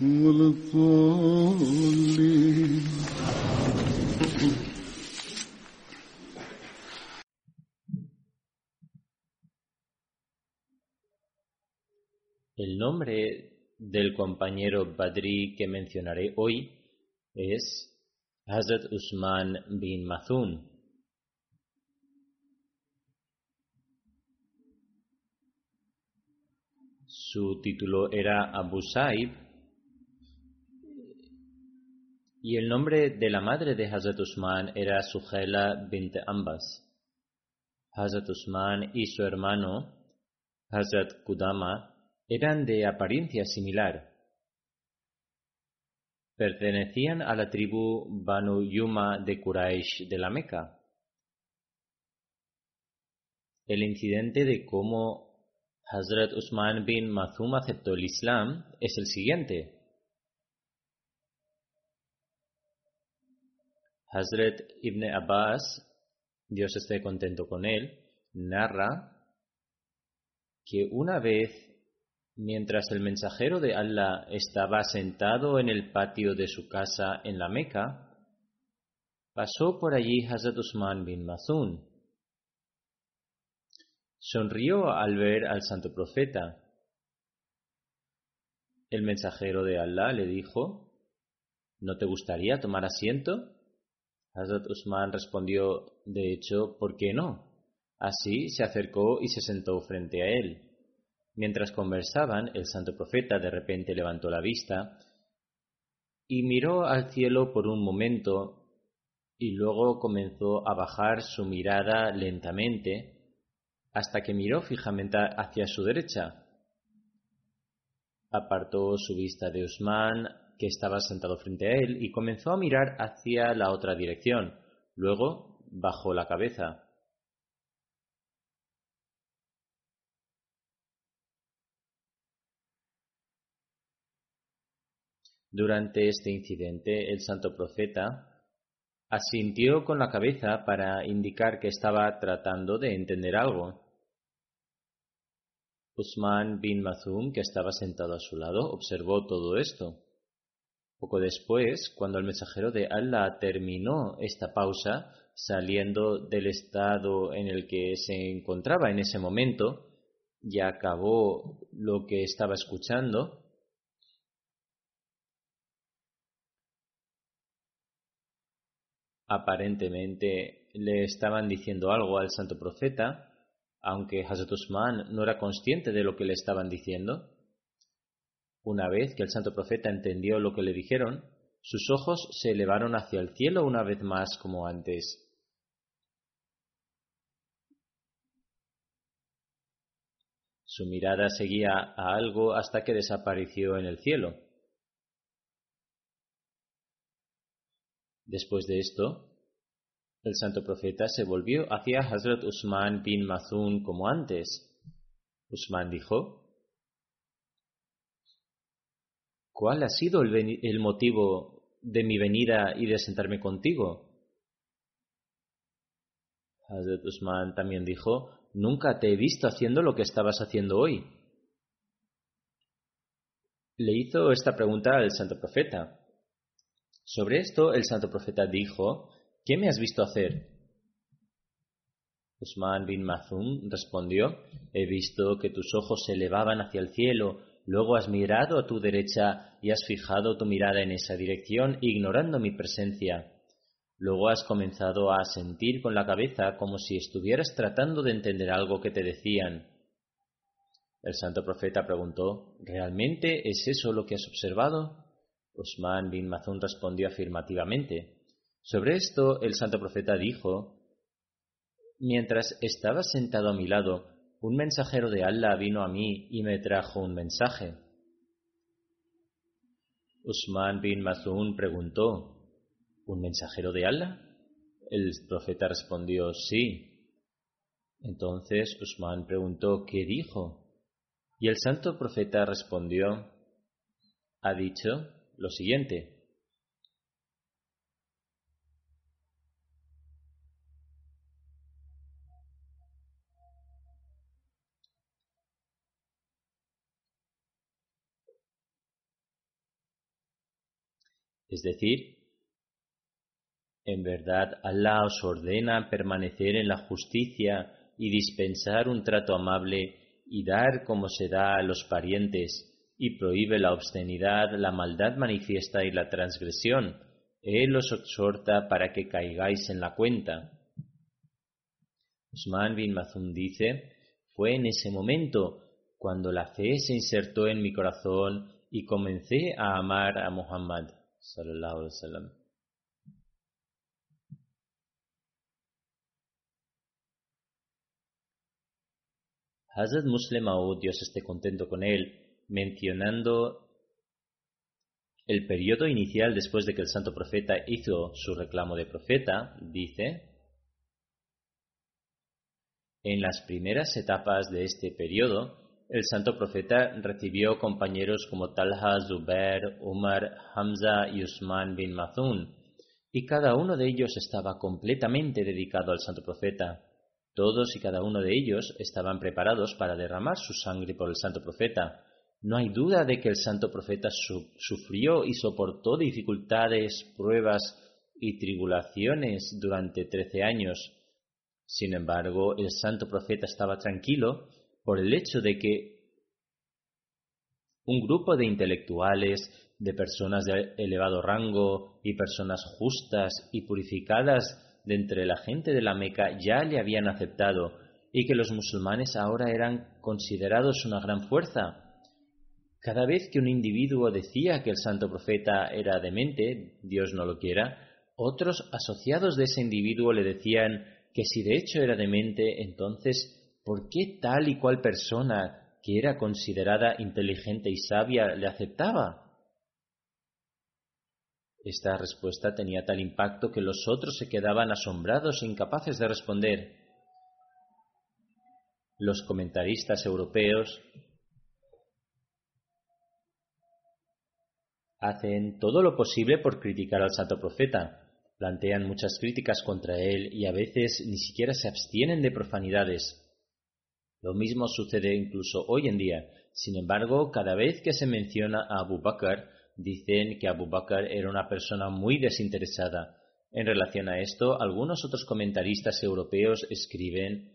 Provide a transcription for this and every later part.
ولا الضالين El nombre del compañero Badri que mencionaré hoy es Hazrat Usman bin Mazun. Su título era Abu Saib y el nombre de la madre de Hazrat Usman era Suhaila bint Ambas. Hazrat Usman y su hermano Hazrat Kudama eran de apariencia similar. Pertenecían a la tribu Banu Yuma de Quraysh de la Meca. El incidente de cómo Hazrat Usman bin Mazum aceptó el Islam es el siguiente. Hazrat Ibn Abbas, Dios esté contento con él, narra que una vez, mientras el mensajero de Allah estaba sentado en el patio de su casa en la Meca, pasó por allí Hazrat Usman bin Mazun. Sonrió al ver al santo profeta. El mensajero de Allah le dijo, ¿No te gustaría tomar asiento? Hazrat Usman respondió, de hecho, ¿por qué no? Así se acercó y se sentó frente a él. Mientras conversaban, el santo profeta de repente levantó la vista y miró al cielo por un momento y luego comenzó a bajar su mirada lentamente hasta que miró fijamente hacia su derecha. Apartó su vista de Usman, que estaba sentado frente a él, y comenzó a mirar hacia la otra dirección. Luego bajó la cabeza. Durante este incidente, el santo profeta asintió con la cabeza para indicar que estaba tratando de entender algo. Usman bin Mazum, que estaba sentado a su lado, observó todo esto. Poco después, cuando el mensajero de Allah terminó esta pausa, saliendo del estado en el que se encontraba en ese momento, y acabó lo que estaba escuchando, aparentemente le estaban diciendo algo al santo profeta, aunque Hazrat Usman no era consciente de lo que le estaban diciendo. Una vez que el santo profeta entendió lo que le dijeron, sus ojos se elevaron hacia el cielo una vez más como antes. Su mirada seguía a algo hasta que desapareció en el cielo. Después de esto, el santo profeta se volvió hacia Hazrat Usman bin Mazun como antes. Usman dijo, ¿Cuál ha sido el, el motivo de mi venida y de sentarme contigo? Hazrat Usman también dijo, nunca te he visto haciendo lo que estabas haciendo hoy. Le hizo esta pregunta al santo profeta. Sobre esto el santo profeta dijo, ¿qué me has visto hacer? Usman bin Mazum respondió, he visto que tus ojos se elevaban hacia el cielo, luego has mirado a tu derecha y has fijado tu mirada en esa dirección, ignorando mi presencia. Luego has comenzado a sentir con la cabeza como si estuvieras tratando de entender algo que te decían. El santo profeta preguntó, ¿realmente es eso lo que has observado? Usman bin Mazun respondió afirmativamente. Sobre esto el santo profeta dijo, Mientras estaba sentado a mi lado, un mensajero de Allah vino a mí y me trajo un mensaje. Usman bin Mazun preguntó, ¿Un mensajero de Allah? El profeta respondió, sí. Entonces Usman preguntó, ¿qué dijo? Y el santo profeta respondió, ha dicho lo siguiente. Es decir, en verdad Allah os ordena permanecer en la justicia y dispensar un trato amable y dar como se da a los parientes, y prohíbe la obscenidad, la maldad manifiesta y la transgresión. Él os exhorta para que caigáis en la cuenta. Usman bin Mazum dice, fue en ese momento cuando la fe se insertó en mi corazón y comencé a amar a Muhammad sallallahu alaihi. Hazrat Muslim Maud, Dios esté contento con él, mencionando el periodo inicial después de que el santo profeta hizo su reclamo de profeta, dice, en las primeras etapas de este periodo, el santo profeta recibió compañeros como Talha, Zubair, Umar, Hamza y Usman bin Mazun, y cada uno de ellos estaba completamente dedicado al santo profeta. Todos y cada uno de ellos estaban preparados para derramar su sangre por el santo profeta. No hay duda de que el santo profeta sufrió y soportó dificultades, pruebas y tribulaciones durante trece años. Sin embargo, el santo profeta estaba tranquilo por el hecho de que un grupo de intelectuales, de personas de elevado rango y personas justas y purificadas de entre la gente de la Meca ya le habían aceptado y que los musulmanes ahora eran considerados una gran fuerza. Cada vez que un individuo decía que el santo profeta era demente, Dios no lo quiera, otros asociados de ese individuo le decían que si de hecho era demente, entonces, ¿por qué tal y cual persona que era considerada inteligente y sabia le aceptaba? Esta respuesta tenía tal impacto que los otros se quedaban asombrados e incapaces de responder. Los comentaristas europeos hacen todo lo posible por criticar al santo profeta, plantean muchas críticas contra él y a veces ni siquiera se abstienen de profanidades. Lo mismo sucede incluso hoy en día. Sin embargo, cada vez que se menciona a Abu Bakr, dicen que Abu Bakr era una persona muy desinteresada. En relación a esto, algunos otros comentaristas europeos escriben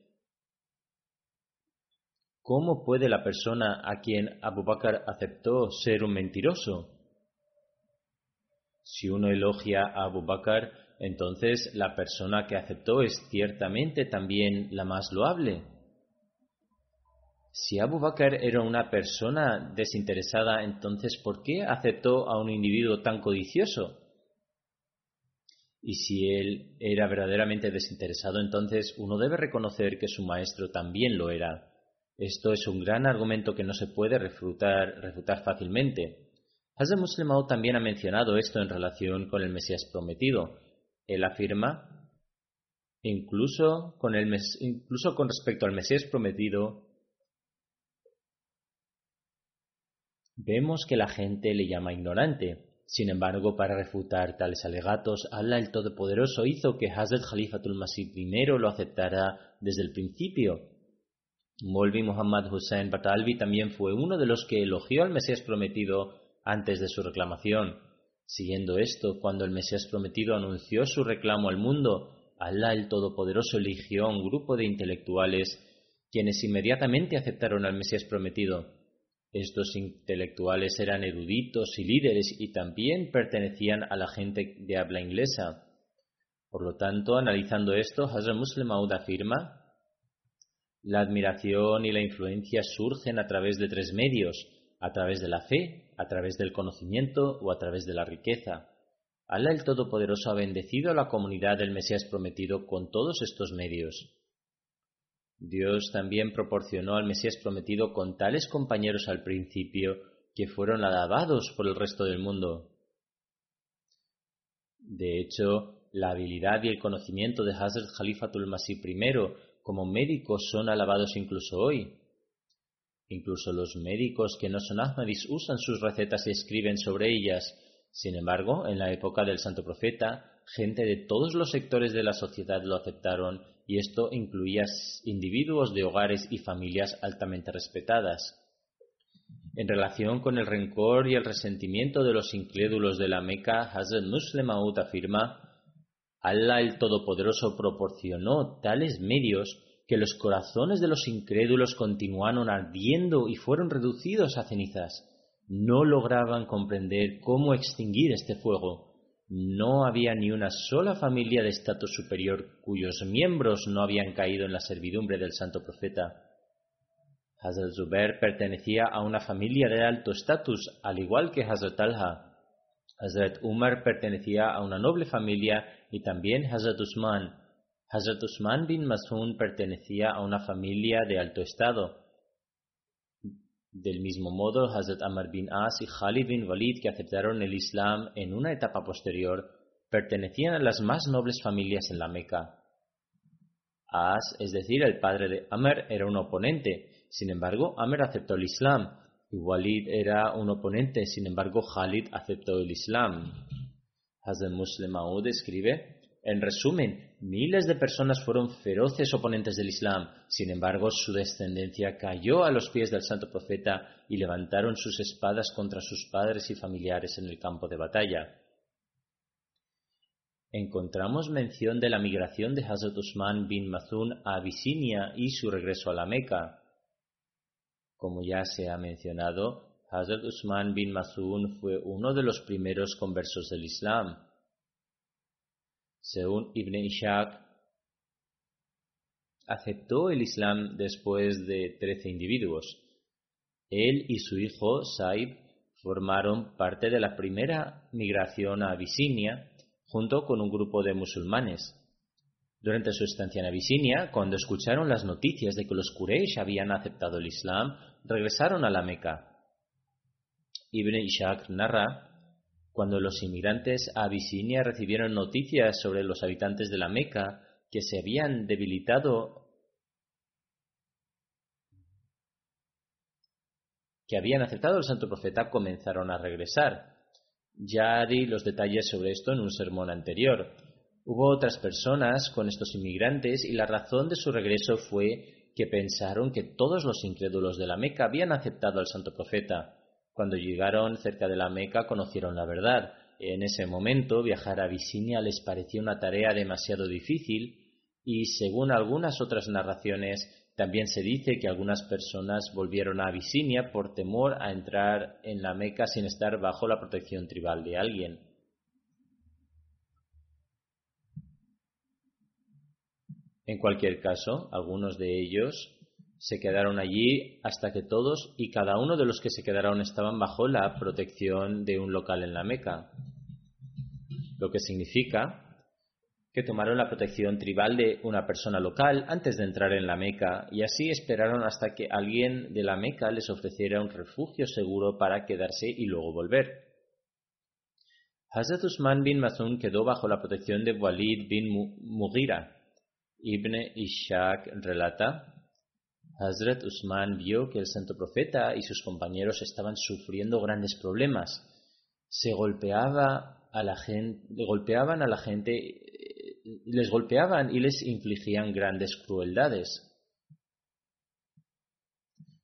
¿Cómo puede la persona a quien Abu Bakr aceptó ser un mentiroso? Si uno elogia a Abu Bakr, entonces la persona que aceptó es ciertamente también la más loable. Si Abu Bakr era una persona desinteresada, entonces ¿por qué aceptó a un individuo tan codicioso? Y si él era verdaderamente desinteresado, entonces uno debe reconocer que su maestro también lo era. Esto es un gran argumento que no se puede refutar, refutar fácilmente. Hazem Muslim también ha mencionado esto en relación con el Mesías prometido. Él afirma, incluso con respecto al Mesías prometido, Vemos que la gente le llama ignorante. Sin embargo, para refutar tales alegatos, Allah el Todopoderoso hizo que Hazrat Khalifatul Masih I lo aceptara desde el principio. Molvi Muhammad Hussein Batalvi también fue uno de los que elogió al Mesías prometido antes de su reclamación. Siguiendo esto, cuando el Mesías prometido anunció su reclamo al mundo, Allah el Todopoderoso eligió a un grupo de intelectuales quienes inmediatamente aceptaron al Mesías prometido. Estos intelectuales eran eruditos y líderes y también pertenecían a la gente de habla inglesa. Por lo tanto, analizando esto, Hazrat Muslim Maud afirma, la admiración y la influencia surgen a través de tres medios, a través de la fe, a través del conocimiento o a través de la riqueza. Allah el Todopoderoso ha bendecido a la comunidad del Mesías prometido con todos estos medios. Dios también proporcionó al Mesías prometido con tales compañeros al principio que fueron alabados por el resto del mundo. De hecho, la habilidad y el conocimiento de Hazrat Khalifatul Masih I como médicos son alabados incluso hoy. Incluso los médicos que no son Ahmadis usan sus recetas y escriben sobre ellas. Sin embargo, en la época del Santo Profeta, gente de todos los sectores de la sociedad lo aceptaron y esto incluía individuos de hogares y familias altamente respetadas. En relación con el rencor y el resentimiento de los incrédulos de la Meca, Hazrat Muslim afirma, Allah el Todopoderoso proporcionó tales medios que los corazones de los incrédulos continuaron ardiendo y fueron reducidos a cenizas. No lograban comprender cómo extinguir este fuego no había ni una sola familia de estatus superior cuyos miembros no habían caído en la servidumbre del santo profeta. Hazrat Zubair pertenecía a una familia de alto estatus, al igual que Hazrat Alha. Hazrat Umar pertenecía a una noble familia y también Hazrat Usman. Hazrat Usman bin Mas'un pertenecía a una familia de alto estado. Del mismo modo, Hazrat Amr bin As y Khalid bin Walid, que aceptaron el Islam en una etapa posterior, pertenecían a las más nobles familias en la Meca. As, es decir, el padre de Amr, era un oponente, sin embargo, Amr aceptó el Islam, y Walid era un oponente, sin embargo, Khalid aceptó el Islam. Hazrat Muslim escribe, en resumen, miles de personas fueron feroces oponentes del Islam, sin embargo su descendencia cayó a los pies del santo profeta y levantaron sus espadas contra sus padres y familiares en el campo de batalla. Encontramos mención de la migración de Hazrat Usman bin Mazun a Abisinia y su regreso a la Meca. Como ya se ha mencionado, Hazrat Usman bin Mazun fue uno de los primeros conversos del Islam. Según Ibn Ishaq, aceptó el Islam después de trece individuos. Él y su hijo Saib formaron parte de la primera migración a Abisinia junto con un grupo de musulmanes. Durante su estancia en Abisinia, cuando escucharon las noticias de que los Quraysh habían aceptado el Islam, regresaron a la Meca. Ibn Ishaq narra cuando los inmigrantes a Abisinia recibieron noticias sobre los habitantes de la Meca que se habían debilitado, que habían aceptado al santo profeta, comenzaron a regresar. Ya di los detalles sobre esto en un sermón anterior. Hubo otras personas con estos inmigrantes y la razón de su regreso fue que pensaron que todos los incrédulos de la Meca habían aceptado al santo profeta. Cuando llegaron cerca de la Meca conocieron la verdad. En ese momento viajar a Abisinia les pareció una tarea demasiado difícil y según algunas otras narraciones también se dice que algunas personas volvieron a Abisinia por temor a entrar en la Meca sin estar bajo la protección tribal de alguien. En cualquier caso, algunos de ellos se quedaron allí hasta que todos y cada uno de los que se quedaron estaban bajo la protección de un local en la Meca, lo que significa que tomaron la protección tribal de una persona local antes de entrar en la Meca y así esperaron hasta que alguien de la Meca les ofreciera un refugio seguro para quedarse y luego volver. Hazrat Usman bin Mazun quedó bajo la protección de Walid bin Mughira. Ibn Ishaq relata Hazrat Usman vio que el santo profeta y sus compañeros estaban sufriendo grandes problemas. Se golpeaba a la gente, golpeaban a la gente, les golpeaban y les infligían grandes crueldades.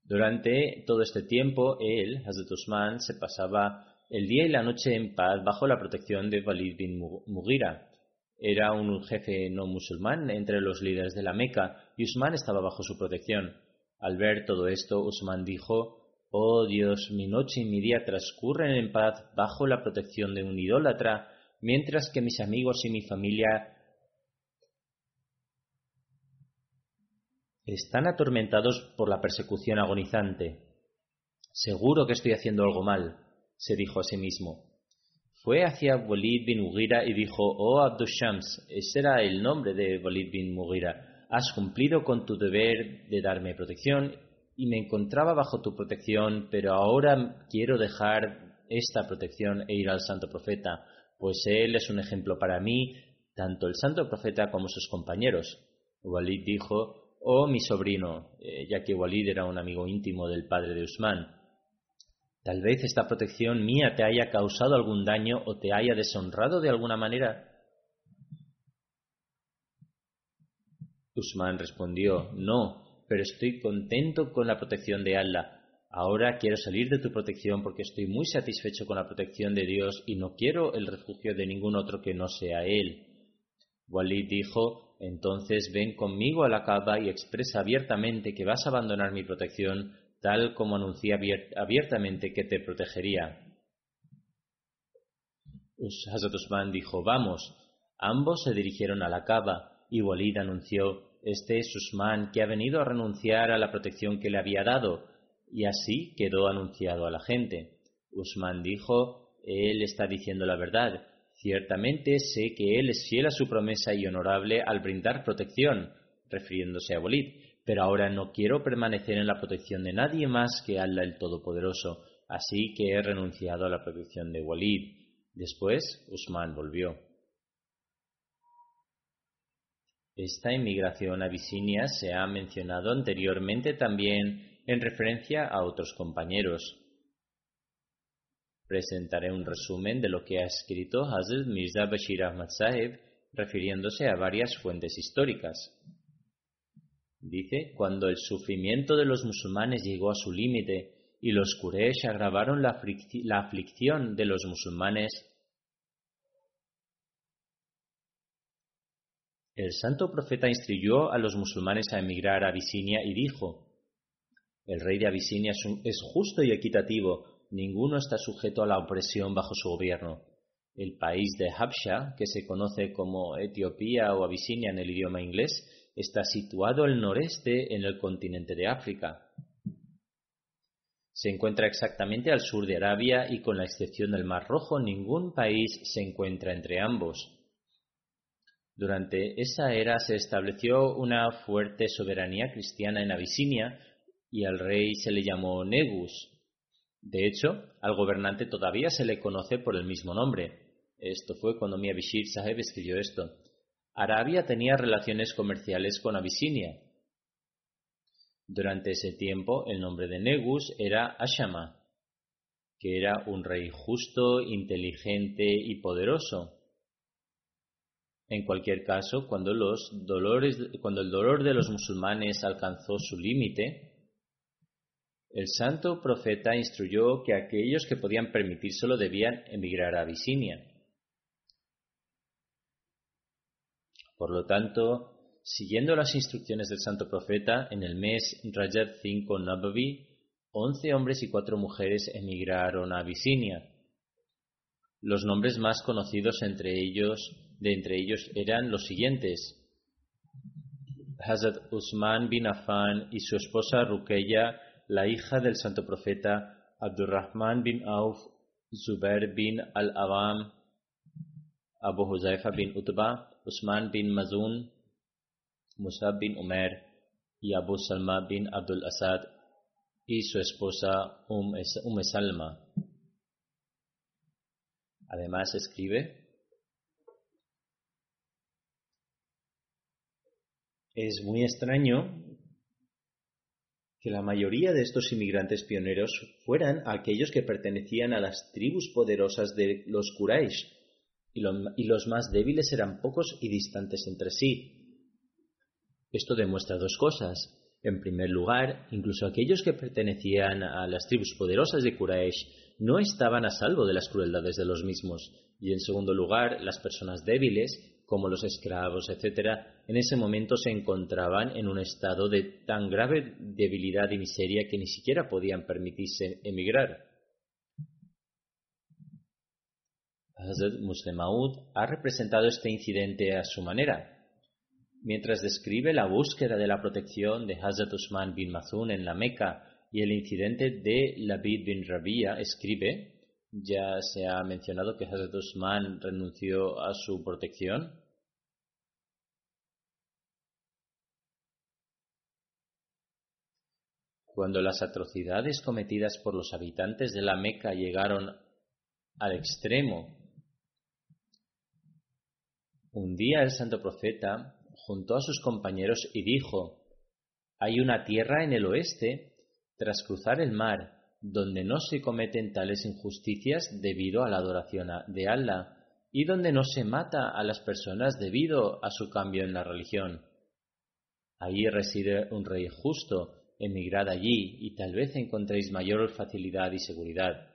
Durante todo este tiempo, él, Hazrat Usman, se pasaba el día y la noche en paz bajo la protección de Walid bin Mughira. Era un jefe no musulmán entre los líderes de la Meca y Usman estaba bajo su protección. Al ver todo esto, Usman dijo, Oh Dios, mi noche y mi día transcurren en paz bajo la protección de un idólatra, mientras que mis amigos y mi familia están atormentados por la persecución agonizante. Seguro que estoy haciendo algo mal, se dijo a sí mismo. Fue hacia Walid bin Mughira y dijo, Oh Abdushams, ese era el nombre de Walid bin Mughira has cumplido con tu deber de darme protección y me encontraba bajo tu protección, pero ahora quiero dejar esta protección e ir al santo profeta, pues él es un ejemplo para mí, tanto el santo profeta como sus compañeros. Walid dijo, oh mi sobrino, eh, ya que Walid era un amigo íntimo del padre de Usman, tal vez esta protección mía te haya causado algún daño o te haya deshonrado de alguna manera. Usman respondió, No, pero estoy contento con la protección de Allah. Ahora quiero salir de tu protección porque estoy muy satisfecho con la protección de Dios y no quiero el refugio de ningún otro que no sea Él. Walid dijo, entonces ven conmigo a la Kaaba y expresa abiertamente que vas a abandonar mi protección, tal como anuncié abiertamente que te protegería. Hazrat Usman dijo, vamos. Ambos se dirigieron a la Kaaba y Walid anunció, Este es Usman que ha venido a renunciar a la protección que le había dado, y así quedó anunciado a la gente. Usman dijo, Él está diciendo la verdad. Ciertamente sé que Él es fiel a su promesa y honorable al brindar protección, refiriéndose a Walid, pero ahora no quiero permanecer en la protección de nadie más que Allah el Todopoderoso, así que he renunciado a la protección de Walid. Después, Usman volvió. Esta inmigración Abisinia se ha mencionado anteriormente también en referencia a otros compañeros. Presentaré un resumen de lo que ha escrito Hazrat Mirza Bashir Ahmad refiriéndose a varias fuentes históricas. Dice, cuando el sufrimiento de los musulmanes llegó a su límite y los Quraysh agravaron la aflicción de los musulmanes, El santo profeta instruyó a los musulmanes a emigrar a Abisinia y dijo, El rey de Abisinia es justo y equitativo, ninguno está sujeto a la opresión bajo su gobierno. El país de Habsha, que se conoce como Etiopía o Abisinia en el idioma inglés, está situado al noreste en el continente de África. Se encuentra exactamente al sur de Arabia y con la excepción del Mar Rojo ningún país se encuentra entre ambos. Durante esa era se estableció una fuerte soberanía cristiana en Abisinia y al rey se le llamó Negus. De hecho, al gobernante todavía se le conoce por el mismo nombre. Esto fue cuando Mia Bishir Saheb escribió esto. Arabia tenía relaciones comerciales con Abisinia. Durante ese tiempo el nombre de Negus era Ashama, que era un rey justo, inteligente y poderoso. En cualquier caso, cuando, el dolor de los musulmanes alcanzó su límite, el santo profeta instruyó que aquellos que podían permitírselo debían emigrar a Abisinia. Por lo tanto, siguiendo las instrucciones del santo profeta, en el mes Rajab 5 Nabavi, once hombres y cuatro mujeres emigraron a Abisinia. Los nombres más conocidos entre ellos de entre ellos eran los siguientes. Hazrat Usman bin Affan y su esposa Rukeya, la hija del santo profeta Abdurrahman bin Auf, Zubair bin al-Awam, Abu Huzaifa bin Utba, Usman bin Mazun, Musab bin Umer y Abu Salma bin Abdul Asad y su esposa Umm Salma. Además escribe Es muy extraño que la mayoría de estos inmigrantes pioneros fueran aquellos que pertenecían a las tribus poderosas de los Quraysh, y, los más débiles eran pocos y distantes entre sí. Esto demuestra dos cosas. En primer lugar, incluso aquellos que pertenecían a las tribus poderosas de Quraysh no estaban a salvo de las crueldades de los mismos, y en segundo lugar, las personas débiles como los esclavos, etc., en ese momento se encontraban en un estado de tan grave debilidad y miseria que ni siquiera podían permitirse emigrar. Hazrat Muslim ha representado este incidente a su manera. Mientras describe la búsqueda de la protección de Hazrat Usman bin Mazun en la Meca y el incidente de Labid bin Rabia, escribe ya se ha mencionado que Hazrat Usman renunció a su protección. Cuando las atrocidades cometidas por los habitantes de la Meca llegaron al extremo, un día el santo profeta juntó a sus compañeros y dijo, hay una tierra en el oeste, tras cruzar el mar, donde no se cometen tales injusticias debido a la adoración de Allah y donde no se mata a las personas debido a su cambio en la religión. Allí reside un rey justo, emigrad allí y tal vez encontréis mayor facilidad y seguridad.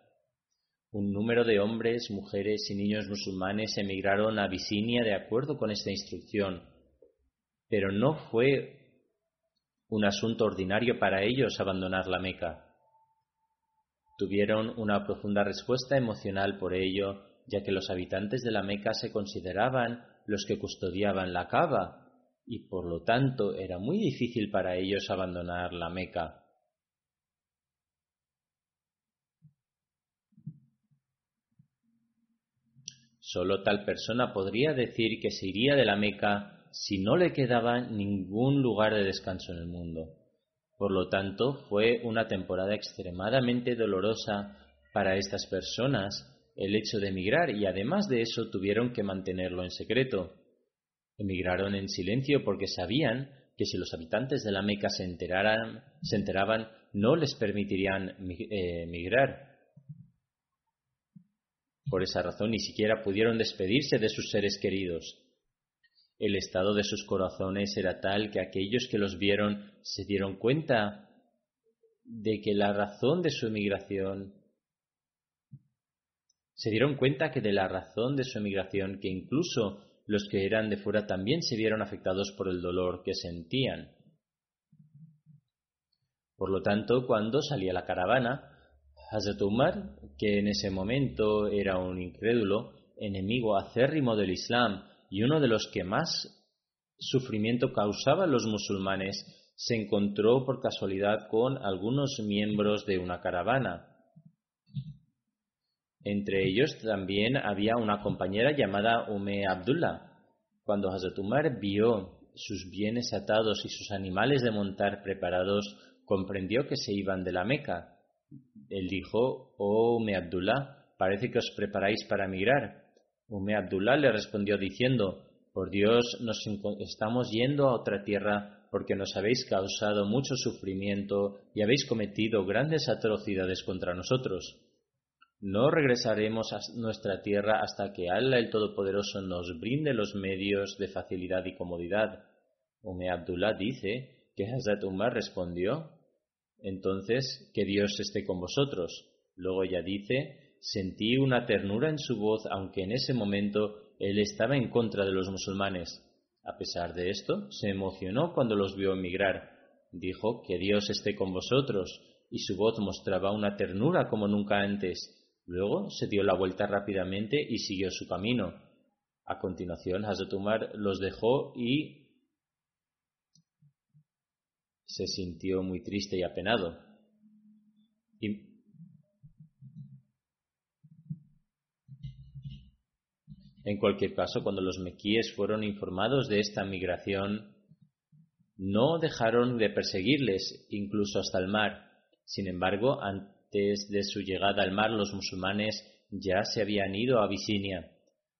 Un número de hombres, mujeres y niños musulmanes emigraron a Abisinia de acuerdo con esta instrucción, pero no fue un asunto ordinario para ellos abandonar la Meca. Tuvieron una profunda respuesta emocional por ello, ya que los habitantes de la Meca se consideraban los que custodiaban la Cava, y por lo tanto era muy difícil para ellos abandonar la Meca. Solo tal persona podría decir que se iría de la Meca si no le quedaba ningún lugar de descanso en el mundo. Por lo tanto, fue una temporada extremadamente dolorosa para estas personas el hecho de emigrar y además de eso tuvieron que mantenerlo en secreto. Emigraron en silencio porque sabían que si los habitantes de la Meca se, enteraran, enteraban no les permitirían eh, emigrar. Por esa razón ni siquiera pudieron despedirse de sus seres queridos. El estado de sus corazones era tal que aquellos que los vieron se dieron cuenta de que la razón de su emigración se dieron cuenta que de la razón de su emigración que incluso los que eran de fuera también se vieron afectados por el dolor que sentían. Por lo tanto, cuando salía la caravana, Hazrat Umar, que en ese momento era un incrédulo, enemigo acérrimo del Islam y uno de los que más sufrimiento causaban los musulmanes, se encontró por casualidad con algunos miembros de una caravana. Entre ellos también había una compañera llamada Ume Abdullah. Cuando Hazrat Umar vio sus bienes atados y sus animales de montar preparados, comprendió que se iban de la Meca. Él dijo, Oh Ume Abdullah, parece que os preparáis para emigrar. Ume Abdullah le respondió diciendo, Por Dios, nos estamos yendo a otra tierra porque nos habéis causado mucho sufrimiento y habéis cometido grandes atrocidades contra nosotros. No regresaremos a nuestra tierra hasta que Allah el Todopoderoso nos brinde los medios de facilidad y comodidad. Ume Abdullah dice que Hazrat Umar respondió, entonces que Dios esté con vosotros. Luego ella dice, Sentí una ternura en su voz, aunque en ese momento él estaba en contra de los musulmanes. A pesar de esto, se emocionó cuando los vio emigrar. Dijo, que Dios esté con vosotros, y su voz mostraba una ternura como nunca antes. Luego se dio la vuelta rápidamente y siguió su camino. A continuación, Hazrat Umar los dejó y se sintió muy triste y apenado. En cualquier caso, cuando los mequíes fueron informados de esta migración, no dejaron de perseguirles, incluso hasta el mar. Sin embargo, antes de su llegada al mar, los musulmanes ya se habían ido a Abisinia.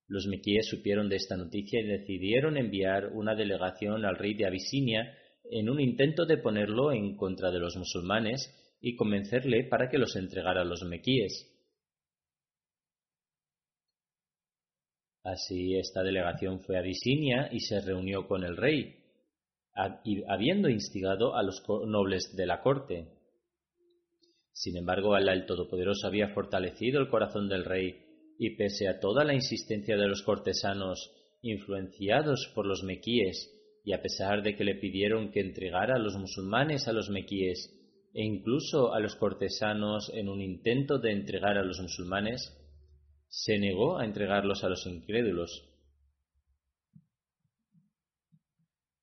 Los mequíes supieron de esta noticia y decidieron enviar una delegación al rey de Abisinia en un intento de ponerlo en contra de los musulmanes y convencerle para que los entregara a los mequíes. Así esta delegación fue a Abisinia y se reunió con el rey, habiendo instigado a los nobles de la corte. Sin embargo, Alá el Todopoderoso había fortalecido el corazón del rey y pese a toda la insistencia de los cortesanos influenciados por los mequíes y a pesar de que le pidieron que entregara a los musulmanes a los mequíes e incluso a los cortesanos en un intento de entregar a los musulmanes, se negó a entregarlos a los incrédulos.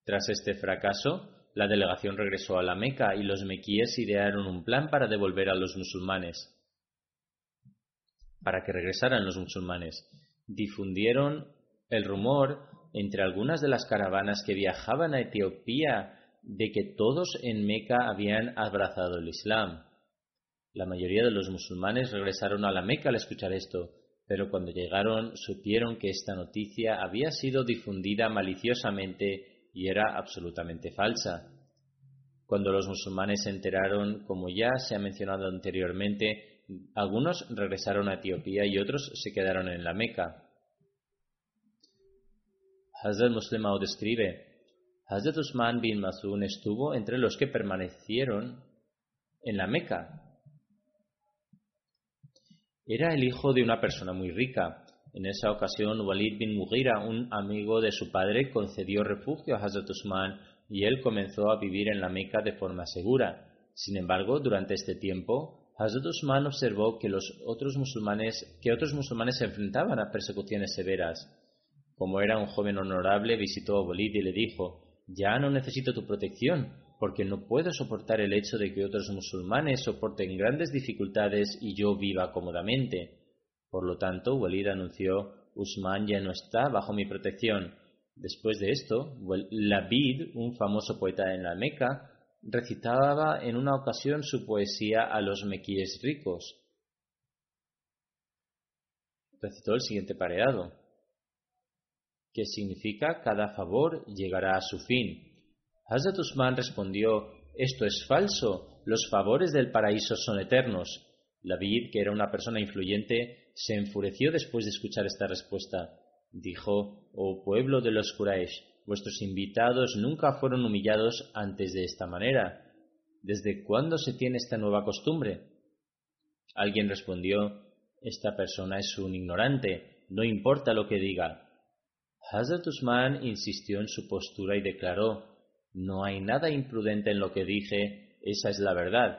Tras este fracaso, la delegación regresó a la Meca y los mequíes idearon un plan para devolver a los musulmanes. Para que regresaran los musulmanes, difundieron el rumor entre algunas de las caravanas que viajaban a Etiopía de que todos en Meca habían abrazado el Islam. La mayoría de los musulmanes regresaron a la Meca al escuchar esto, pero cuando llegaron supieron que esta noticia había sido difundida maliciosamente y era absolutamente falsa. Cuando los musulmanes se enteraron, como ya se ha mencionado anteriormente, algunos regresaron a Etiopía y otros se quedaron en la Meca. Hazrat Muslimao describe, Hazrat Usman bin Mazun estuvo entre los que permanecieron en la Meca. Era el hijo de una persona muy rica. En esa ocasión, Walid bin Mughira, un amigo de su padre, concedió refugio a Hazrat Usman y él comenzó a vivir en la Meca de forma segura. Sin embargo, durante este tiempo, Hazrat Usman observó que los otros musulmanes, que otros musulmanes se enfrentaban a persecuciones severas. Como era un joven honorable, visitó a Walid y le dijo, ya no necesito tu protección, porque no puedo soportar el hecho de que otros musulmanes soporten grandes dificultades y yo viva cómodamente. Por lo tanto, Walid anunció, Usman ya no está bajo mi protección. Después de esto, Labid, un famoso poeta en la Meca, recitaba en una ocasión su poesía a los mequíes ricos. Recitó el siguiente pareado que significa cada favor llegará a su fin. Hazrat Usman respondió, esto es falso, los favores del paraíso son eternos. Labid, que era una persona influyente, se enfureció después de escuchar esta respuesta. Dijo, oh pueblo de los Quraysh, vuestros invitados nunca fueron humillados antes de esta manera. ¿Desde cuándo se tiene esta nueva costumbre? Alguien respondió, esta persona es un ignorante, no importa lo que diga, Hazrat Usman insistió en su postura y declaró, no hay nada imprudente en lo que dije, esa es la verdad.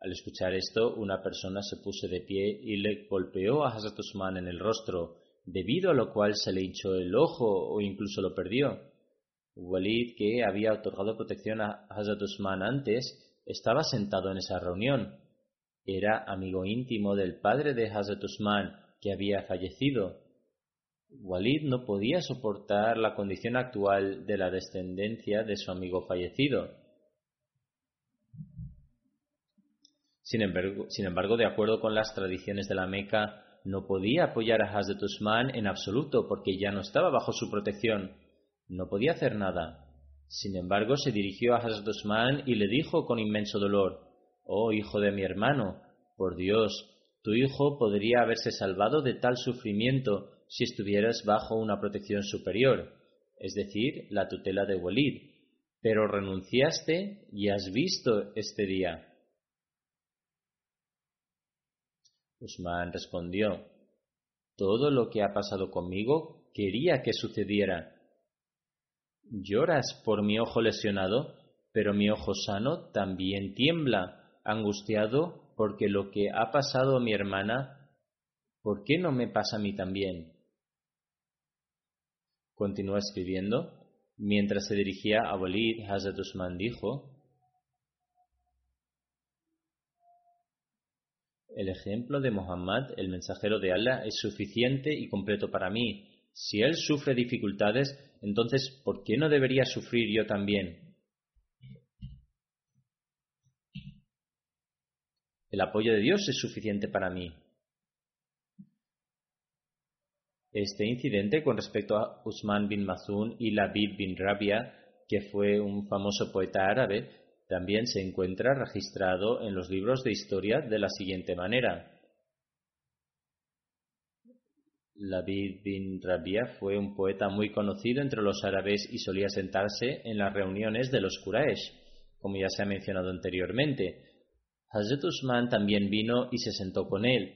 Al escuchar esto, una persona se puso de pie y le golpeó a Hazrat Usman en el rostro, debido a lo cual se le hinchó el ojo o incluso lo perdió. Walid, que había otorgado protección a Hazrat Usman antes, estaba sentado en esa reunión. Era amigo íntimo del padre de Hazrat Usman, que había fallecido, Walid no podía soportar la condición actual de la descendencia de su amigo fallecido. Sin embargo, de acuerdo con las tradiciones de la Meca, no podía apoyar a Hazrat Usman en absoluto porque ya no estaba bajo su protección. No podía hacer nada. Sin embargo, se dirigió a Hazrat Usman y le dijo con inmenso dolor, Oh hijo de mi hermano, por Dios, tu hijo podría haberse salvado de tal sufrimiento si estuvieras bajo una protección superior, es decir, la tutela de Walid, pero renunciaste y has visto este día. Usman respondió, todo lo que ha pasado conmigo quería que sucediera. Lloras por mi ojo lesionado, pero mi ojo sano también tiembla, angustiado porque lo que ha pasado a mi hermana, ¿por qué no me pasa a mí también? Continúa escribiendo. Mientras se dirigía a Walid, Hazrat Usman dijo, El ejemplo de Muhammad, el mensajero de Allah, es suficiente y completo para mí. Si él sufre dificultades, entonces, ¿por qué no debería sufrir yo también? El apoyo de Dios es suficiente para mí. Este incidente con respecto a Usman bin Mazun y Labid bin Rabia que fue un famoso poeta árabe, también se encuentra registrado en los libros de historia de la siguiente manera. Labid bin Rabia fue un poeta muy conocido entre los árabes y solía sentarse en las reuniones de los Quraysh, como ya se ha mencionado anteriormente. Hazrat Usman también vino y se sentó con él.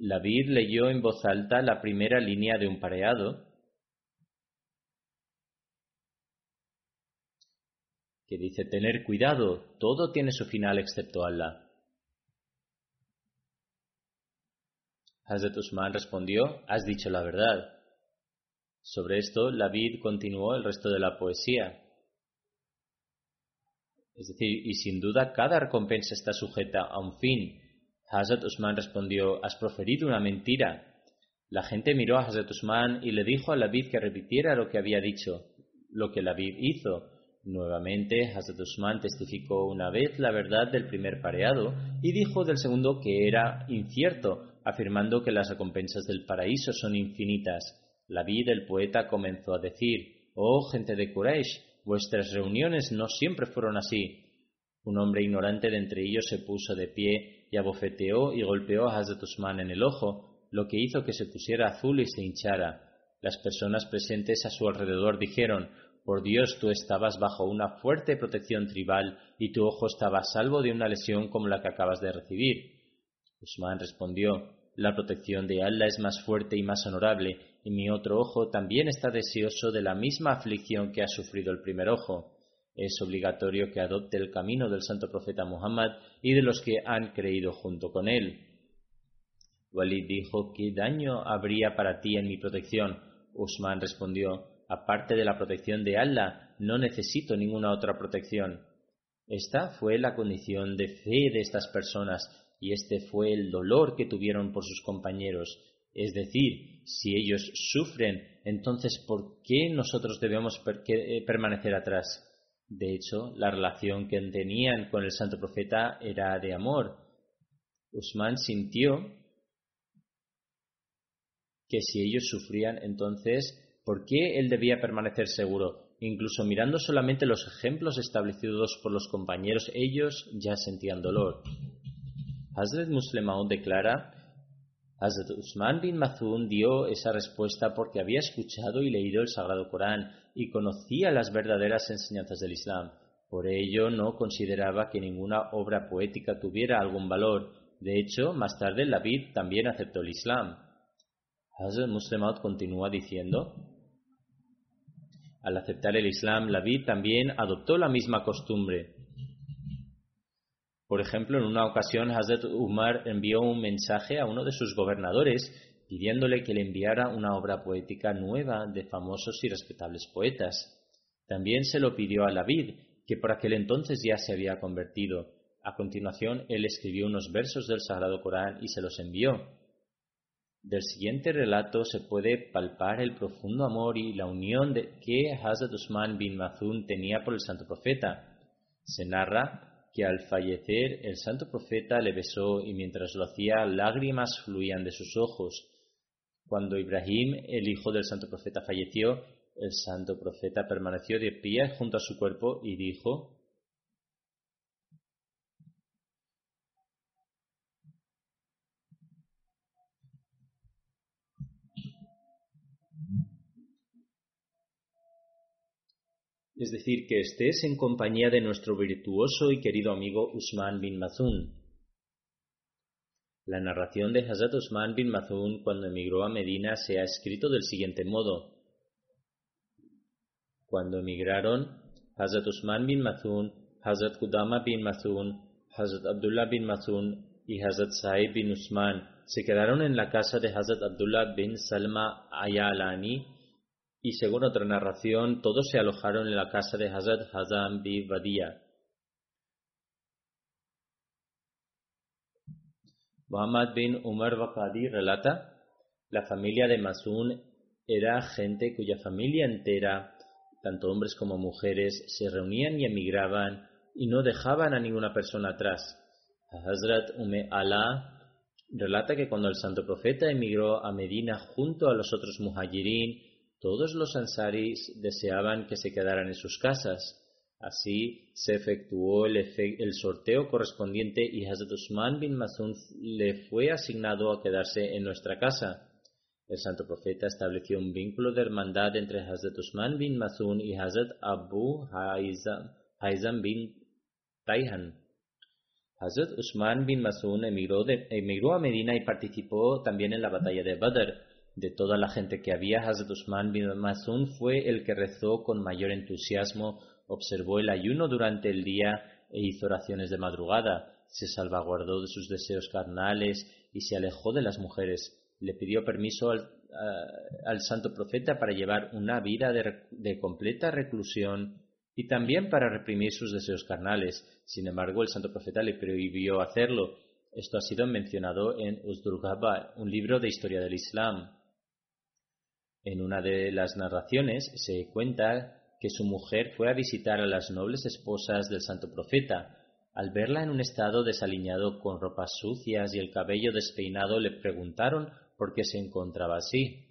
Labid leyó en voz alta la primera línea de un pareado que dice tener cuidado, todo tiene su final excepto Allah. Hazrat Usman respondió, has dicho la verdad. Sobre esto, Labid continuó el resto de la poesía. Es decir, y sin duda cada recompensa está sujeta a un fin. Hazrat Usman respondió, has proferido una mentira. La gente miró a Hazrat Usman y le dijo a Labid que repitiera lo que había dicho, lo que Labid hizo. Nuevamente, Hazrat Usman testificó una vez la verdad del primer pareado y dijo del segundo que era incierto, afirmando que las recompensas del paraíso son infinitas. La vida del poeta comenzó a decir, Oh gente de Quraysh, vuestras reuniones no siempre fueron así. Un hombre ignorante de entre ellos se puso de pie y abofeteó y golpeó a Hazrat Usman en el ojo, lo que hizo que se pusiera azul y se hinchara. Las personas presentes a su alrededor dijeron, por Dios, tú estabas bajo una fuerte protección tribal y tu ojo estaba a salvo de una lesión como la que acabas de recibir. Usman respondió, la protección de Allah es más fuerte y más honorable, y mi otro ojo también está deseoso de la misma aflicción que ha sufrido el primer ojo. Es obligatorio que adopte el camino del santo profeta Muhammad y de los que han creído junto con él. Walid dijo, ¿qué daño habría para ti en mi protección? Usman respondió, aparte de la protección de Allah, no necesito ninguna otra protección. Esta fue la condición de fe de estas personas y este fue el dolor que tuvieron por sus compañeros. Es decir, si ellos sufren, entonces ¿por qué nosotros debemos eh, permanecer atrás? De hecho, la relación que tenían con el santo profeta era de amor. Usman sintió que si ellos sufrían, entonces ¿Por qué él debía permanecer seguro? Incluso mirando solamente los ejemplos establecidos por los compañeros, ellos ya sentían dolor. Hazrat Muslemaud declara, Hazrat Usman bin Mazun dio esa respuesta porque había escuchado y leído el Sagrado Corán y conocía las verdaderas enseñanzas del Islam. Por ello no consideraba que ninguna obra poética tuviera algún valor. De hecho, más tarde Labid también aceptó el Islam. Hazrat Muslemaud continúa diciendo, al aceptar el Islam, Lavid también adoptó la misma costumbre. Por ejemplo, en una ocasión Hazrat Umar envió un mensaje a uno de sus gobernadores pidiéndole que le enviara una obra poética nueva de famosos y respetables poetas. También se lo pidió a Lavid, que por aquel entonces ya se había convertido. A continuación, él escribió unos versos del Sagrado Corán y se los envió. Del siguiente relato se puede palpar el profundo amor y la unión que Hazrat Usman bin Mazun tenía por el santo profeta. Se narra que al fallecer el santo profeta le besó y mientras lo hacía lágrimas fluían de sus ojos. Cuando Ibrahim, el hijo del santo profeta, falleció, el santo profeta permaneció de pie junto a su cuerpo y dijo es decir, que estés en compañía de nuestro virtuoso y querido amigo Usman bin Mazun. La narración de Hazrat Usman bin Mazun cuando emigró a Medina se ha escrito del siguiente modo. Cuando emigraron, Hazrat Usman bin Mazun, Hazrat Kudama bin Mazun, Hazrat Abdullah bin Mazun y Hazrat Saib bin Usman se quedaron en la casa de Hazrat Abdullah bin Salma Ayalani y según otra narración, todos se alojaron en la casa de Hazrat Hazan bi Badia. Muhammad bin Umar Bakadi relata, la familia de Masun era gente cuya familia entera, tanto hombres como mujeres, se reunían y emigraban y no dejaban a ninguna persona atrás. Hazrat Ume Allah relata que cuando el santo profeta emigró a Medina junto a los otros muhajirin, Todos los ansaris deseaban que se quedaran en sus casas. Así se efectuó el, el sorteo correspondiente y Hazrat Usman bin Mazun le fue asignado a quedarse en nuestra casa. El santo profeta estableció un vínculo de hermandad entre Hazrat Usman bin Mazun y Hazrat Abu Haizam bin Taihan. Hazrat Usman bin Mazun emigró, emigró a Medina y participó también en la batalla de Badr. De toda la gente que había, Hazrat Usman bin Mazun fue el que rezó con mayor entusiasmo observó el ayuno durante el día e hizo oraciones de madrugada, se salvaguardó de sus deseos carnales y se alejó de las mujeres. Le pidió permiso al, santo profeta para llevar una vida de, completa reclusión y también para reprimir sus deseos carnales. Sin embargo, el santo profeta le prohibió hacerlo. Esto ha sido mencionado en Uzdurgaba, un libro de historia del Islam. En una de las narraciones se cuenta que su mujer fue a visitar a las nobles esposas del santo profeta. Al verla en un estado desaliñado con ropas sucias y el cabello despeinado, le preguntaron por qué se encontraba así.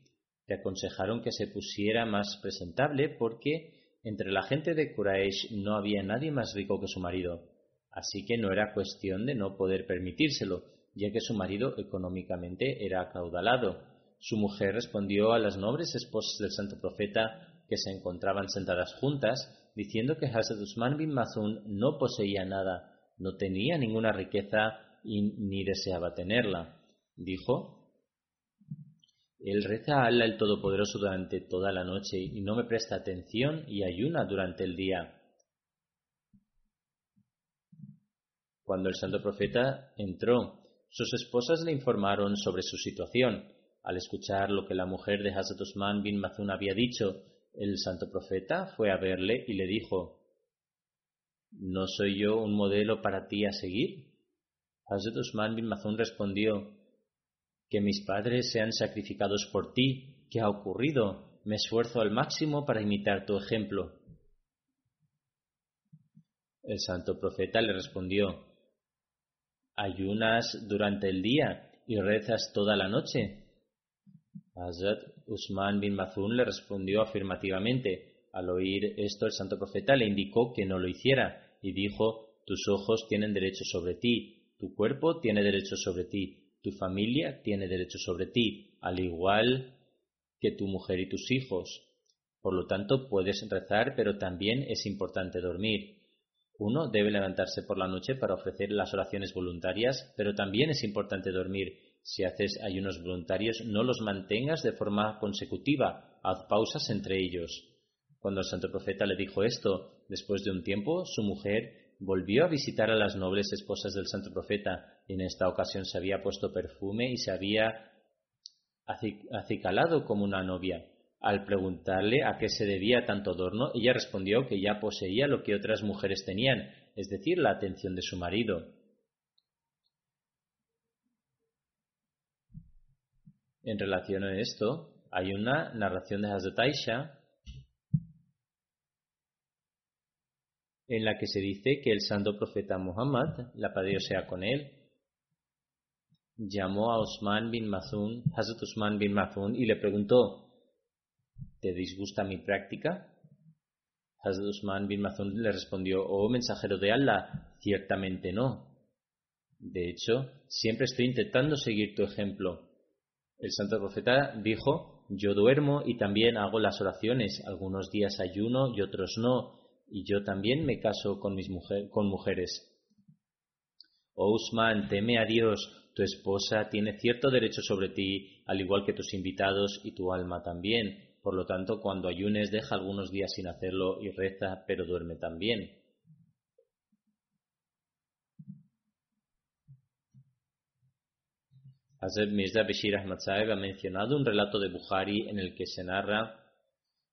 Le aconsejaron que se pusiera más presentable porque entre la gente de Quraysh no había nadie más rico que su marido. Así que no era cuestión de no poder permitírselo, ya que su marido económicamente era acaudalado. Su mujer respondió a las nobles esposas del santo profeta que se encontraban sentadas juntas, diciendo que Hazrat Usman bin Mazun no poseía nada, no tenía ninguna riqueza y ni deseaba tenerla. Dijo, Él reza a Allah el Todopoderoso durante toda la noche y no me presta atención y ayuna durante el día. Cuando el santo profeta entró, sus esposas le informaron sobre su situación. Al escuchar lo que la mujer de Hazrat Usman bin Mazun había dicho, el santo profeta fue a verle y le dijo, ¿No soy yo un modelo para ti a seguir? Hazrat Usman bin Mazun respondió, Que mis padres sean sacrificados por ti, ¿qué ha ocurrido? Me esfuerzo al máximo para imitar tu ejemplo. El santo profeta le respondió, ¿Ayunas durante el día y rezas toda la noche? Hazrat Usman bin Mazun le respondió afirmativamente. Al oír esto, el santo profeta le indicó que no lo hiciera y dijo, tus ojos tienen derecho sobre ti, tu cuerpo tiene derecho sobre ti, tu familia tiene derecho sobre ti, al igual que tu mujer y tus hijos. Por lo tanto, puedes rezar, pero también es importante dormir. Uno debe levantarse por la noche para ofrecer las oraciones voluntarias, pero también es importante dormir si haces ayunos voluntarios, no los mantengas de forma consecutiva, haz pausas entre ellos. Cuando el santo profeta le dijo esto, después de un tiempo, su mujer volvió a visitar a las nobles esposas del santo profeta, en esta ocasión se había puesto perfume y se había acicalado como una novia. Al preguntarle a qué se debía tanto adorno, ella respondió que ya poseía lo que otras mujeres tenían, es decir, la atención de su marido. En relación a esto, hay una narración de Hazrat Aisha en la que se dice que el santo profeta Muhammad, la paz sea con él, llamó a Usman bin Mazun, Hazrat Usman bin Mazun, y le preguntó, ¿te disgusta mi práctica? Hazrat Usman bin Mazun le respondió, oh mensajero de Allah, ciertamente no. De hecho, siempre estoy intentando seguir tu ejemplo. El santo profeta dijo, yo duermo y también hago las oraciones, algunos días ayuno y otros no, y yo también me caso con, mis con mujeres. Oh Usman, teme a Dios, tu esposa tiene cierto derecho sobre ti, al igual que tus invitados y tu alma también. Por lo tanto, cuando ayunes, deja algunos días sin hacerlo y reza, pero duerme también. Hazrat Mirza Bashir Ahmad Saeb ha mencionado un relato de Bukhari en el que se narra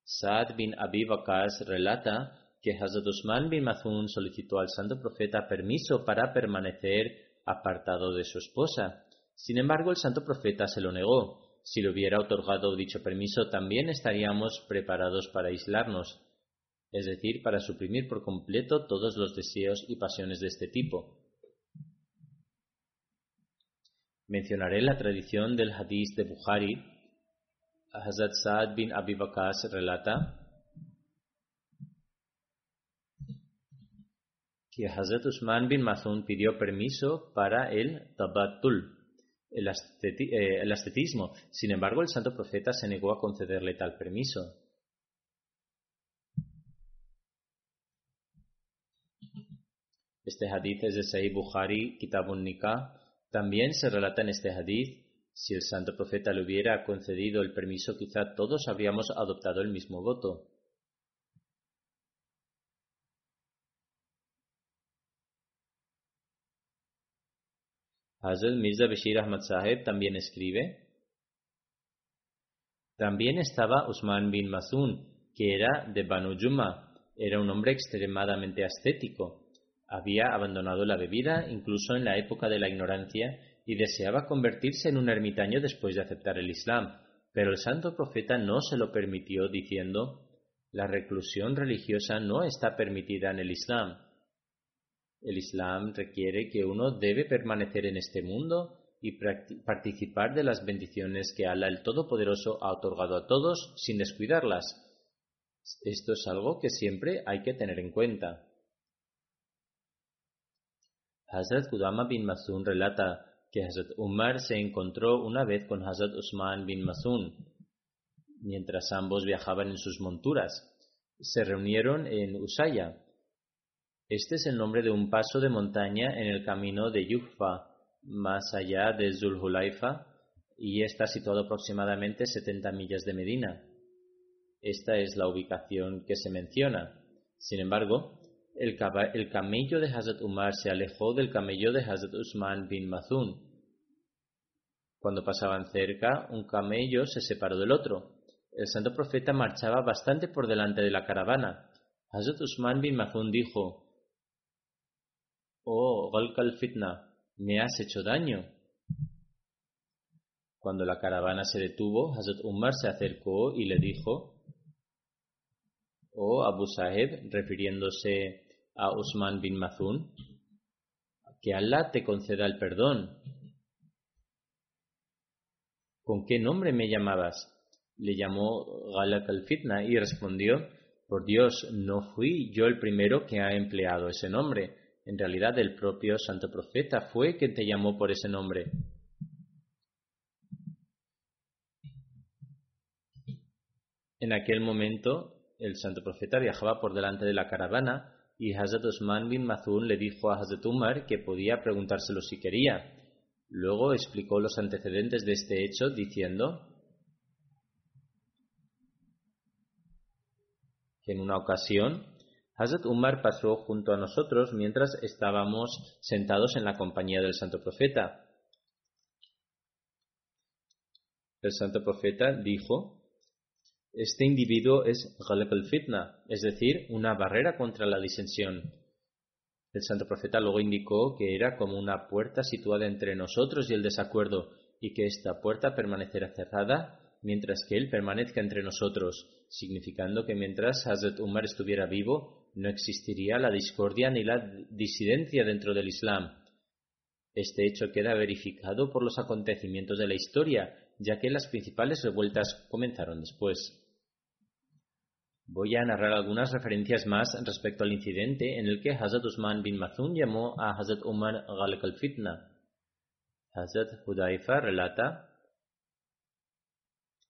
Saad bin Abi Bakas relata que Hazrat Usman bin Mazun solicitó al santo profeta permiso para permanecer apartado de su esposa. Sin embargo, el santo profeta se lo negó. Si le hubiera otorgado dicho permiso, también estaríamos preparados para aislarnos, es decir, para suprimir por completo todos los deseos y pasiones de este tipo. Mencionaré la tradición del hadith de Bukhari. Hazrat Saad bin Abi Waqas relata que Hazrat Usman bin Mazun pidió permiso para el tabatul, el, eh, el ascetismo. Sin embargo, el santo profeta se negó a concederle tal permiso. Este hadith es de Sahih Bukhari, Kitabun Nikah. También se relata en este hadith, si el santo profeta le hubiera concedido el permiso, quizá todos habríamos adoptado el mismo voto. Hazrat Mirza Bashir Ahmad Saheb también escribe. También estaba Usman bin Mazun, que era de Banu Juma. Era un hombre extremadamente ascético. Había abandonado la bebida incluso en la época de la ignorancia y deseaba convertirse en un ermitaño después de aceptar el Islam. Pero el santo profeta no se lo permitió diciendo, la reclusión religiosa no está permitida en el Islam. El Islam requiere que uno debe permanecer en este mundo y participar de las bendiciones que Allah el Todopoderoso ha otorgado a todos sin descuidarlas. Esto es algo que siempre hay que tener en cuenta. Hazrat Kudama bin Masun relata que Hazrat Umar se encontró una vez con Hazrat Usman bin Masun mientras ambos viajaban en sus monturas. Se reunieron en Usaya, este es el nombre de un paso de montaña en el camino de Yufa, más allá de Zulhulaifa, y está situado aproximadamente 70 millas de Medina. Esta es la ubicación que se menciona. Sin embargo, el, camello de Hazrat Umar se alejó del camello de Hazrat Usman bin Mazun. Cuando pasaban cerca, un camello se separó del otro. El santo profeta marchaba bastante por delante de la caravana. Hazrat Usman bin Mazun dijo, Oh, Galkal Fitna, me has hecho daño. Cuando la caravana se detuvo, Hazrat Umar se acercó y le dijo, Oh Abu Saheb, refiriéndose a Usman bin Mazun, que Allah te conceda el perdón. ¿Con qué nombre me llamabas? Le llamó Galak al-Fitna y respondió, por Dios, no fui yo el primero que ha empleado ese nombre. En realidad el propio santo profeta fue quien te llamó por ese nombre. En aquel momento el santo profeta viajaba por delante de la caravana y Hazrat Usman bin Mazun le dijo a Hazrat Umar que podía preguntárselo si quería. Luego explicó los antecedentes de este hecho diciendo que en una ocasión Hazrat Umar pasó junto a nosotros mientras estábamos sentados en la compañía del santo profeta. El santo profeta dijo, este individuo es Ghalib al-Fitna, es decir, una barrera contra la disensión. El santo profeta luego indicó que era como una puerta situada entre nosotros y el desacuerdo, y que esta puerta permanecerá cerrada mientras que él permanezca entre nosotros, significando que mientras Hazrat Umar estuviera vivo, no existiría la discordia ni la disidencia dentro del Islam. Este hecho queda verificado por los acontecimientos de la historia, ya que las principales revueltas comenzaron después. Voy a narrar algunas referencias más respecto al incidente en el que Hazrat Usman bin Mazun llamó a Hazrat Umar Ghalq al-Fitna. Hazrat Hudaifa relata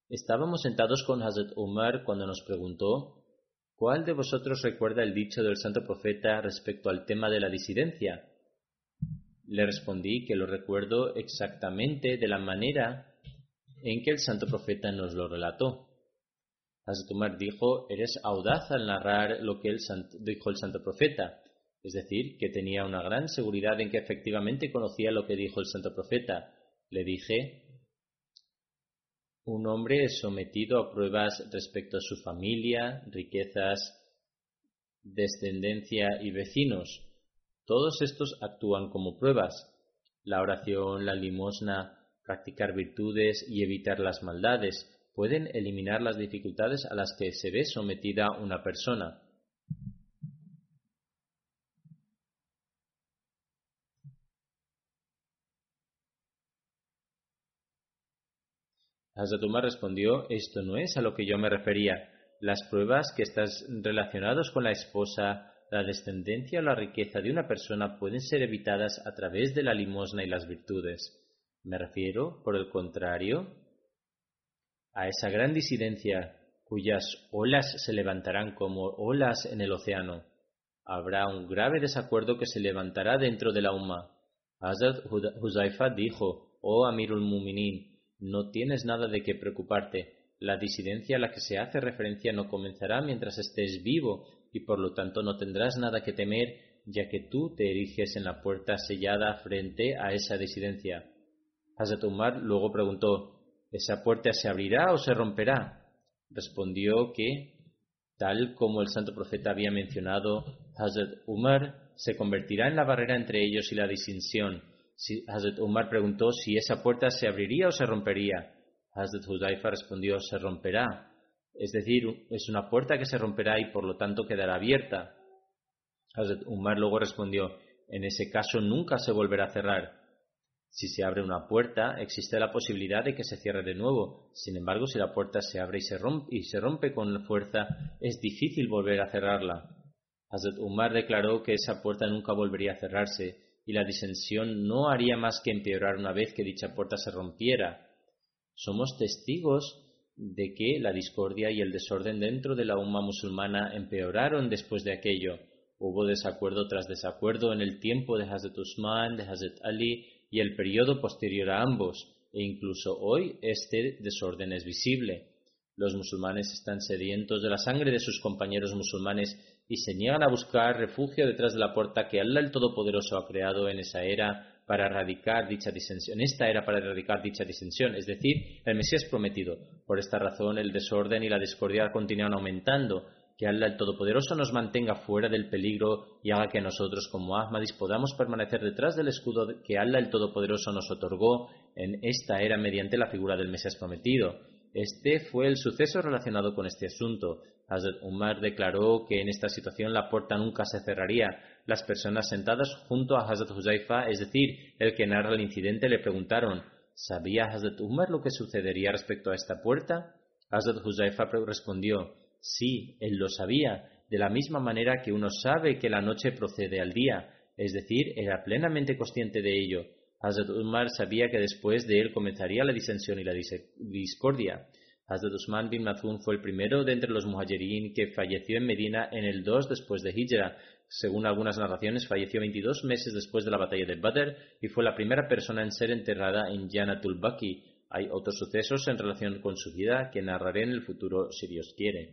Estábamos sentados con Hazrat Umar cuando nos preguntó ¿Cuál de vosotros recuerda el dicho del santo profeta respecto al tema de la disidencia? Le respondí que lo recuerdo exactamente de la manera en que el santo profeta nos lo relató. Hazrat dijo, eres audaz al narrar lo que dijo el santo profeta, es decir, que tenía una gran seguridad en que efectivamente conocía lo que dijo el santo profeta. Le dije, un hombre es sometido a pruebas respecto a su familia, riquezas, descendencia y vecinos. Todos estos actúan como pruebas. La oración, la limosna, practicar virtudes y evitar las maldades pueden eliminar las dificultades a las que se ve sometida una persona. Hazrat respondió, esto no es a lo que yo me refería. Las pruebas que estás relacionados con la esposa, la descendencia o la riqueza de una persona pueden ser evitadas a través de la limosna y las virtudes. Me refiero, por el contrario, a esa gran disidencia cuyas olas se levantarán como olas en el océano. Habrá un grave desacuerdo que se levantará dentro de la umma. Hazrat Huzaifa dijo, oh Amirul Muminin, no tienes nada de qué preocuparte. La disidencia a la que se hace referencia no comenzará mientras estés vivo y por lo tanto no tendrás nada que temer ya que tú te eriges en la puerta sellada frente a esa disidencia. Hazrat Umar luego preguntó, ¿esa puerta se abrirá o se romperá? Respondió que, tal como el santo profeta había mencionado, Hazrat Umar se convertirá en la barrera entre ellos y la distinción. Hazrat Umar preguntó si esa puerta se abriría o se rompería. Hazrat Huzaifa respondió, se romperá. Es decir, es una puerta que se romperá y por lo tanto quedará abierta. Hazrat Umar luego respondió, en ese caso nunca se volverá a cerrar. Si se abre una puerta, existe la posibilidad de que se cierre de nuevo. Sin embargo, si la puerta se abre y se rompe, y se rompe con fuerza, es difícil volver a cerrarla. Hazrat Umar declaró que esa puerta nunca volvería a cerrarse y la disensión no haría más que empeorar una vez que dicha puerta se rompiera. Somos testigos de que la discordia y el desorden dentro de la umma musulmana empeoraron después de aquello. Hubo desacuerdo tras desacuerdo en el tiempo de Hazrat Usman, de Hazrat Ali y el periodo posterior a ambos, e incluso hoy este desorden es visible. Los musulmanes están sedientos de la sangre de sus compañeros musulmanes y se niegan a buscar refugio detrás de la puerta que Allah el Todopoderoso ha creado en esa era para erradicar dicha disensión. Esta era para erradicar dicha disensión, es decir, el Mesías prometido. Por esta razón el desorden y la discordia continúan aumentando que Allah el Todopoderoso nos mantenga fuera del peligro y haga que nosotros como Ahmadis podamos permanecer detrás del escudo que Allah el Todopoderoso nos otorgó en esta era mediante la figura del Mesías prometido. Este fue el suceso relacionado con este asunto. Hazrat Umar declaró que en esta situación la puerta nunca se cerraría. Las personas sentadas junto a Hazrat Huzaifa, es decir, el que narra el incidente, le preguntaron ¿Sabía Hazrat Umar lo que sucedería respecto a esta puerta? Hazrat Huzaifa respondió Sí, él lo sabía, de la misma manera que uno sabe que la noche procede al día, es decir, era plenamente consciente de ello. Hazrat Umar sabía que después de él comenzaría la disensión y la discordia. Hazrat Usman bin Mazun fue el primero de entre los muhajirin que falleció en Medina en el 2 después de Hijra. Según algunas narraciones, falleció 22 meses después de la batalla de Badr y fue la primera persona en ser enterrada en Janatul Baqi. Hay otros sucesos en relación con su vida que narraré en el futuro si Dios quiere.